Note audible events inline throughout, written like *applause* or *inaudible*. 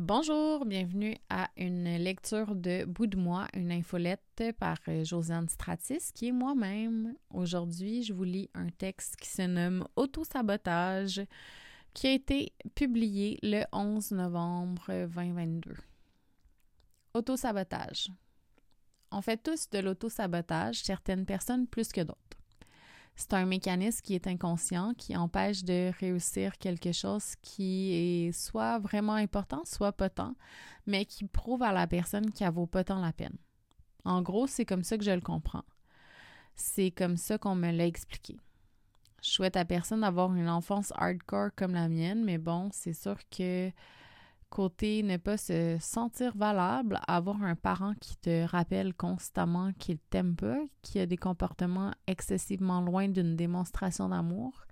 Bonjour, bienvenue à une lecture de Bout de moi, une infolette par euh, Josiane Stratis, qui est moi-même. Aujourd'hui, je vous lis un texte qui se nomme Autosabotage, qui a été publié le 11 novembre 2022. Autosabotage. On fait tous de l'autosabotage, certaines personnes plus que d'autres. C'est un mécanisme qui est inconscient, qui empêche de réussir quelque chose qui est soit vraiment important, soit pas tant, mais qui prouve à la personne qu'elle vaut pas tant la peine. En gros, c'est comme ça que je le comprends. C'est comme ça qu'on me l'a expliqué. Je souhaite à personne d'avoir une enfance hardcore comme la mienne, mais bon, c'est sûr que Côté ne pas se sentir valable, avoir un parent qui te rappelle constamment qu'il t'aime pas, qui a des comportements excessivement loin d'une démonstration d'amour,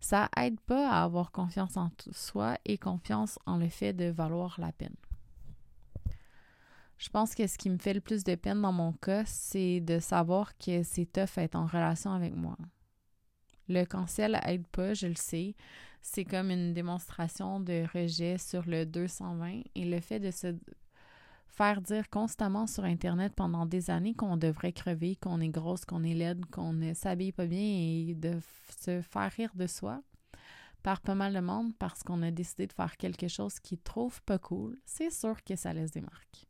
ça aide pas à avoir confiance en soi et confiance en le fait de valoir la peine. Je pense que ce qui me fait le plus de peine dans mon cas, c'est de savoir que c'est tough être en relation avec moi. Le cancel aide pas, je le sais. C'est comme une démonstration de rejet sur le 220 et le fait de se faire dire constamment sur Internet pendant des années qu'on devrait crever, qu'on est grosse, qu'on est laide, qu'on ne s'habille pas bien et de se faire rire de soi par pas mal de monde parce qu'on a décidé de faire quelque chose qu'ils trouvent pas cool, c'est sûr que ça laisse des marques.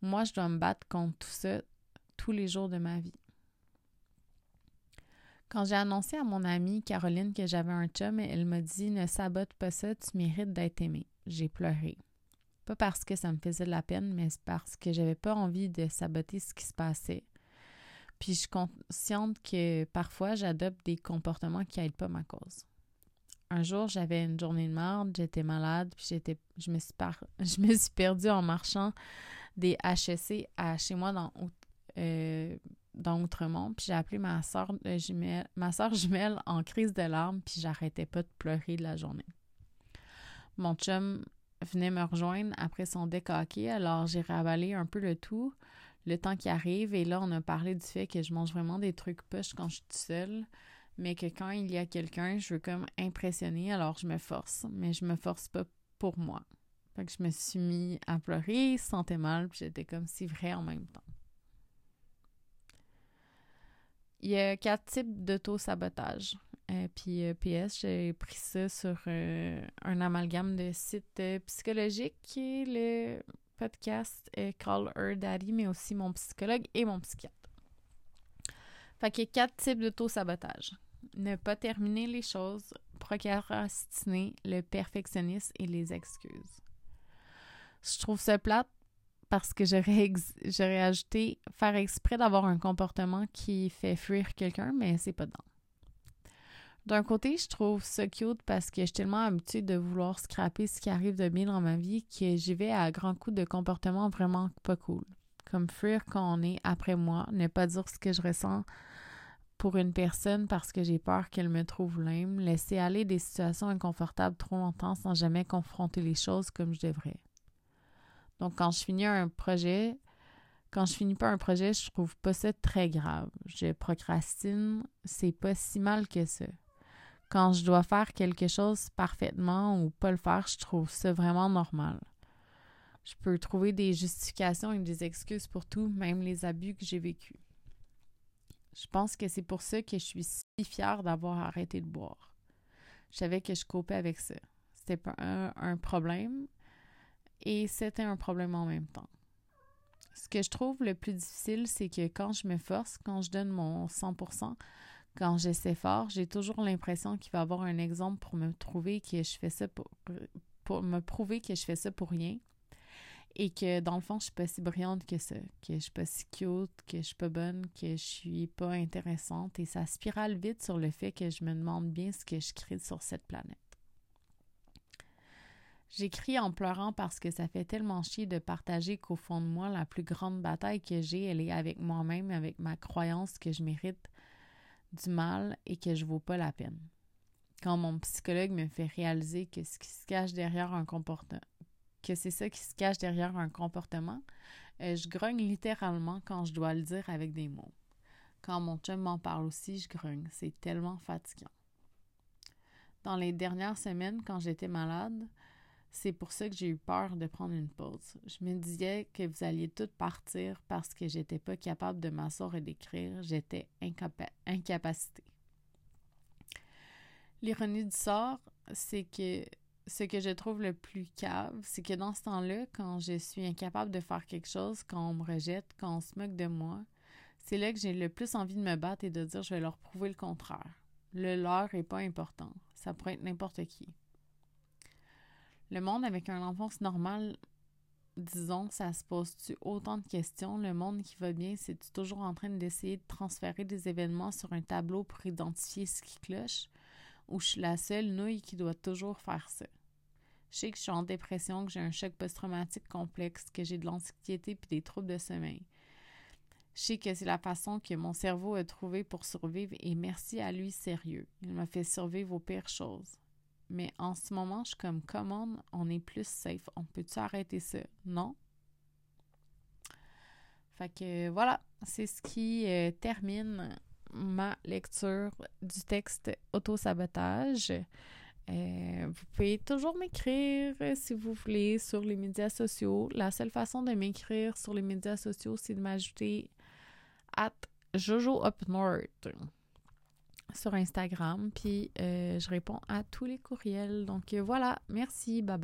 Moi, je dois me battre contre tout ça tous les jours de ma vie. Quand j'ai annoncé à mon amie Caroline que j'avais un chum, elle m'a dit Ne sabote pas ça, tu mérites d'être aimé. J'ai pleuré. Pas parce que ça me faisait de la peine, mais parce que j'avais pas envie de saboter ce qui se passait. Puis je suis consciente que parfois j'adopte des comportements qui n'aident pas ma cause. Un jour, j'avais une journée de merde, j'étais malade, puis j'étais je me suis *laughs* suis perdue en marchant des HSC à chez moi dans euh, dans Outremont, puis j'ai appelé ma soeur jumelle, ma jumelle en crise de larmes, puis j'arrêtais pas de pleurer la journée. Mon chum venait me rejoindre après son décaqué, alors j'ai ravalé un peu le tout, le temps qui arrive, et là, on a parlé du fait que je mange vraiment des trucs poches quand je suis seule, mais que quand il y a quelqu'un, je veux comme impressionner, alors je me force, mais je me force pas pour moi. Fait que je me suis mis à pleurer, sentais mal, puis j'étais comme si vrai en même temps. Il y a quatre types d'auto-sabotage. Euh, puis euh, PS, j'ai pris ça sur euh, un amalgame de sites psychologiques qui est le podcast Call Her Daddy, mais aussi mon psychologue et mon psychiatre. Fait qu'il y a quatre types d'auto-sabotage. Ne pas terminer les choses, procrastiner, le perfectionnisme et les excuses. Je trouve ça plate parce que j'aurais, ajouté faire exprès d'avoir un comportement qui fait fuir quelqu'un, mais c'est pas dedans. D'un côté, je trouve ça cute parce que je suis tellement habituée de vouloir scraper ce qui arrive de bien dans ma vie que j'y vais à grands coups de comportements vraiment pas cool. Comme fuir quand on est après moi, ne pas dire ce que je ressens pour une personne parce que j'ai peur qu'elle me trouve lame, laisser aller des situations inconfortables trop longtemps sans jamais confronter les choses comme je devrais. Donc, quand je finis un projet, quand je finis pas un projet, je trouve pas ça très grave. Je procrastine, c'est pas si mal que ça. Quand je dois faire quelque chose parfaitement ou pas le faire, je trouve ça vraiment normal. Je peux trouver des justifications et des excuses pour tout, même les abus que j'ai vécus. Je pense que c'est pour ça que je suis si fière d'avoir arrêté de boire. Je savais que je copais avec ça. C'était pas un problème, et c'était un problème en même temps. Ce que je trouve le plus difficile, c'est que quand je me force, quand je donne mon 100%, quand j'essaie fort, j'ai toujours l'impression qu'il va y avoir un exemple pour me trouver que je fais ça pour, me prouver que je fais ça pour rien et que dans le fond, je suis pas si brillante que ça, que je suis pas si cute, que je suis pas bonne, que je suis pas intéressante et ça spirale vite sur le fait que je me demande bien ce que je crée sur cette planète. J'écris en pleurant parce que ça fait tellement chier de partager qu'au fond de moi, la plus grande bataille que j'ai, elle est avec moi-même, avec ma croyance que je mérite du mal et que je vaux pas la peine. Quand mon psychologue me fait réaliser que ce qui se cache derrière un comportement, que c'est ça qui se cache derrière un comportement, euh, je grogne littéralement quand je dois le dire avec des mots. Quand mon chum m'en parle aussi, je grogne. C'est tellement fatigant. Dans les dernières semaines, quand j'étais malade, C'est pour ça que j'ai eu peur de prendre une pause. Je me disais que vous alliez toutes partir parce que j'étais pas capable de m'asseoir et d'écrire. J'étais incapacité. L'ironie du sort, c'est que ce que je trouve le plus cave, c'est que dans ce temps-là, quand je suis incapable de faire quelque chose, quand on me rejette, quand on se moque de moi, c'est là que j'ai le plus envie de me battre et de dire je vais leur prouver le contraire. Le leur est pas important. Ça pourrait être n'importe qui. Le monde avec un enfance normale, disons, ça se pose-tu autant de questions? Le monde qui va bien, c'est-tu toujours en train d'essayer de transférer des événements sur un tableau pour identifier ce qui cloche? Ou je suis la seule nouille qui doit toujours faire ça? Je sais que je suis en dépression, que j'ai un choc post-traumatique complexe, que j'ai de l'anxiété puis des troubles de sommeil. Je sais que c'est la façon que mon cerveau a trouvé pour survivre et merci à lui sérieux. Il m'a fait survivre aux pires choses. Mais en ce moment, je suis comme, comment on est plus safe? On peut-tu arrêter ça? Non? Fait que voilà, c'est ce qui euh, termine ma lecture du texte Autosabotage. Euh, vous pouvez toujours m'écrire si vous voulez sur les médias sociaux. La seule façon de m'écrire sur les médias sociaux, c'est de m'ajouter at Jojo Up North sur Instagram. Puis euh, je réponds à tous les courriels. Donc euh, voilà, merci, bye bye.